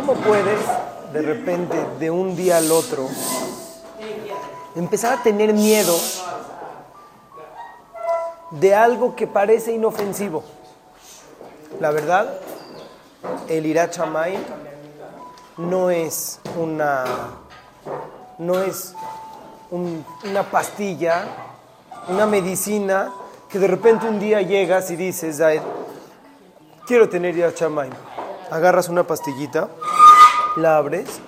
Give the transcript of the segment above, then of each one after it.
¿Cómo puedes de repente, de un día al otro, empezar a tener miedo de algo que parece inofensivo? La verdad, el irachamay no es una no es una pastilla, una medicina que de repente un día llegas y dices, quiero tener irachamay. Agarras una pastillita, la abres.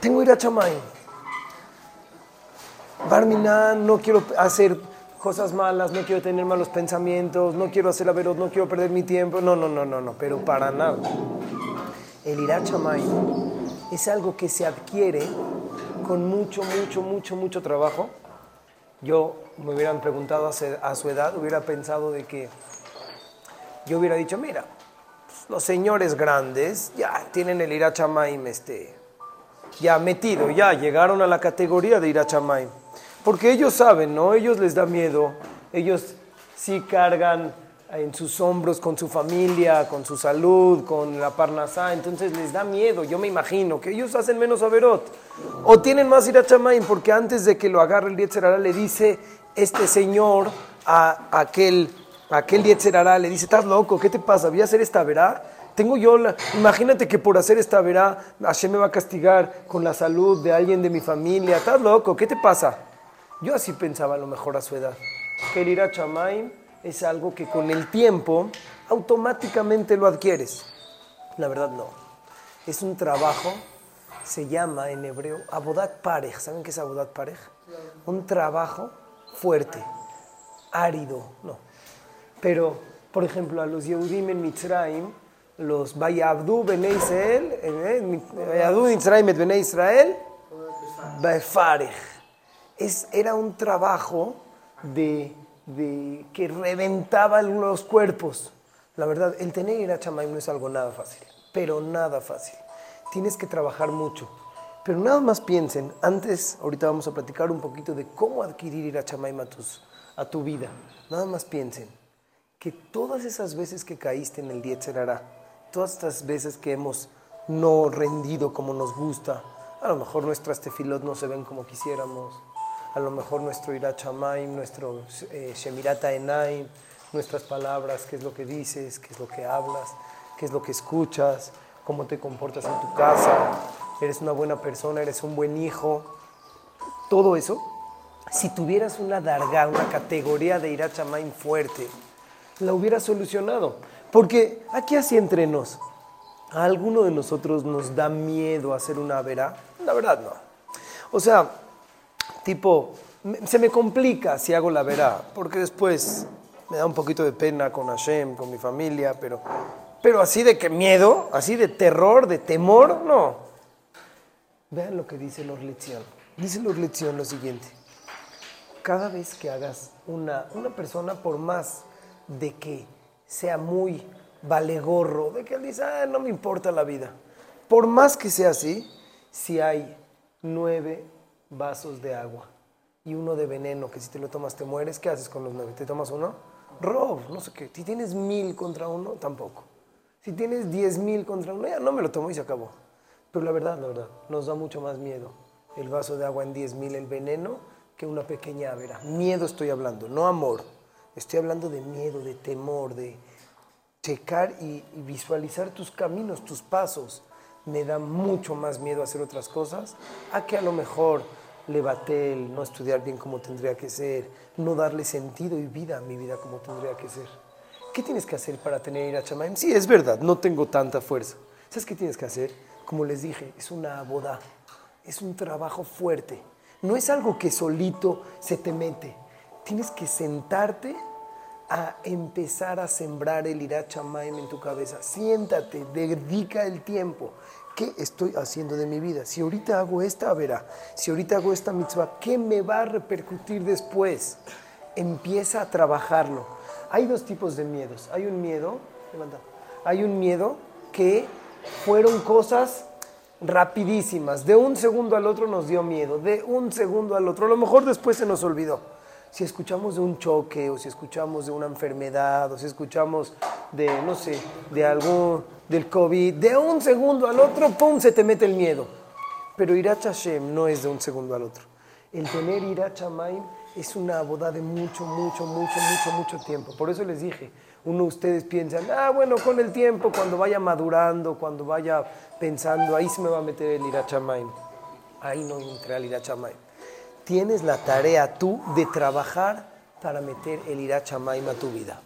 Tengo irachamay. Barmina, no quiero hacer cosas malas, no quiero tener malos pensamientos, no quiero hacer la veros, no quiero perder mi tiempo. No, no, no, no, no, pero para nada. El irachamay es algo que se adquiere con mucho, mucho, mucho, mucho trabajo. Yo me hubieran preguntado a su edad, hubiera pensado de que yo hubiera dicho, mira, los señores grandes ya tienen el irachamaim este, ya metido, ya llegaron a la categoría de irachamaim. Porque ellos saben, ¿no? Ellos les da miedo, ellos sí cargan en sus hombros con su familia, con su salud, con la parnasá, entonces les da miedo, yo me imagino, que ellos hacen menos averot. O tienen más irachamaim, porque antes de que lo agarre el Yetzerara le dice este señor a aquel, aquel Yetzerara, le dice, estás loco, ¿qué te pasa? ¿Voy a hacer esta verá? Tengo yo la... Imagínate que por hacer esta verá, Hashem me va a castigar con la salud de alguien de mi familia. ¿Estás loco? ¿Qué te pasa? Yo así pensaba a lo mejor a su edad. Que el irachamaim es algo que con el tiempo automáticamente lo adquieres. La verdad no. Es un trabajo, se llama en hebreo abodat parej. ¿Saben qué es abodat parej? Un trabajo fuerte, árido, no. Pero, por ejemplo, a los Yehudim en Mitzrayim, los Bayabdu Bene Israel, eh, Bayabdu Mitzrayim et Bene Israel, Es, era un trabajo de de, que reventaba los cuerpos. La verdad, el tener Irachamaim no es algo nada fácil, pero nada fácil. Tienes que trabajar mucho. Pero nada más piensen, antes, ahorita vamos a platicar un poquito de cómo adquirir Irachamaim a, tus, a tu vida. Nada más piensen que todas esas veces que caíste en el Dietzerará, todas estas veces que hemos no rendido como nos gusta, a lo mejor nuestras tefilot no se ven como quisiéramos, a lo mejor nuestro irachamaim, nuestro eh, shemirata enaim, nuestras palabras, qué es lo que dices, qué es lo que hablas, qué es lo que escuchas, cómo te comportas en tu casa, eres una buena persona, eres un buen hijo, todo eso, si tuvieras una darga, una categoría de irachamaim fuerte, la hubieras solucionado. Porque aquí así entre nos, a alguno de nosotros nos da miedo hacer una verá, la verdad no. O sea, tipo, se me complica si hago la verá, porque después me da un poquito de pena con Hashem, con mi familia, pero, pero así de que miedo, así de terror, de temor, no. Vean lo que dice los lección. Dice los lección lo siguiente. Cada vez que hagas una, una persona, por más de que sea muy valegorro, de que él dice, ah, no me importa la vida, por más que sea así, si hay nueve vasos de agua y uno de veneno, que si te lo tomas te mueres, ¿qué haces con los nueve? ¿Te tomas uno? Rob, no sé qué. Si tienes mil contra uno, tampoco. Si tienes diez mil contra uno, ya no me lo tomo y se acabó. Pero la verdad, la verdad, nos da mucho más miedo el vaso de agua en diez mil, el veneno, que una pequeña avera. Miedo estoy hablando, no amor. Estoy hablando de miedo, de temor, de checar y, visualizar tus caminos, tus pasos. Me da mucho más miedo hacer otras cosas a que a lo mejor el no estudiar bien como tendría que ser, no darle sentido y vida a mi vida como tendría que ser. ¿Qué tienes que hacer para tener Irachamaim? Sí, es verdad, no tengo tanta fuerza. ¿Sabes qué tienes que hacer? Como les dije, es una boda, es un trabajo fuerte. No es algo que solito se te mete. Tienes que sentarte a empezar a sembrar el Irachamaim en tu cabeza. Siéntate, dedica el tiempo. ¿Qué estoy haciendo de mi vida? Si ahorita hago esta, verá. Si ahorita hago esta mitzvah, ¿qué me va a repercutir después? Empieza a trabajarlo. Hay dos tipos de miedos. Hay un miedo, hay un miedo que fueron cosas rapidísimas. De un segundo al otro nos dio miedo. De un segundo al otro. A lo mejor después se nos olvidó. Si escuchamos de un choque o si escuchamos de una enfermedad o si escuchamos de, no sé, de algún del COVID, de un segundo al otro, ¡pum!, se te mete el miedo. Pero Irat Hashem no es de un segundo al otro. El tener Irat Shamaim es una boda de mucho, mucho, mucho, mucho, mucho tiempo. Por eso les dije, uno de ustedes piensan, ah, bueno, con el tiempo, cuando vaya madurando, cuando vaya pensando, ahí se me va a meter el Irat Shamaim. Ahí no entra el Irat Shamaim. Tienes la tarea tú de trabajar para meter el Irat Shamaim a tu vida.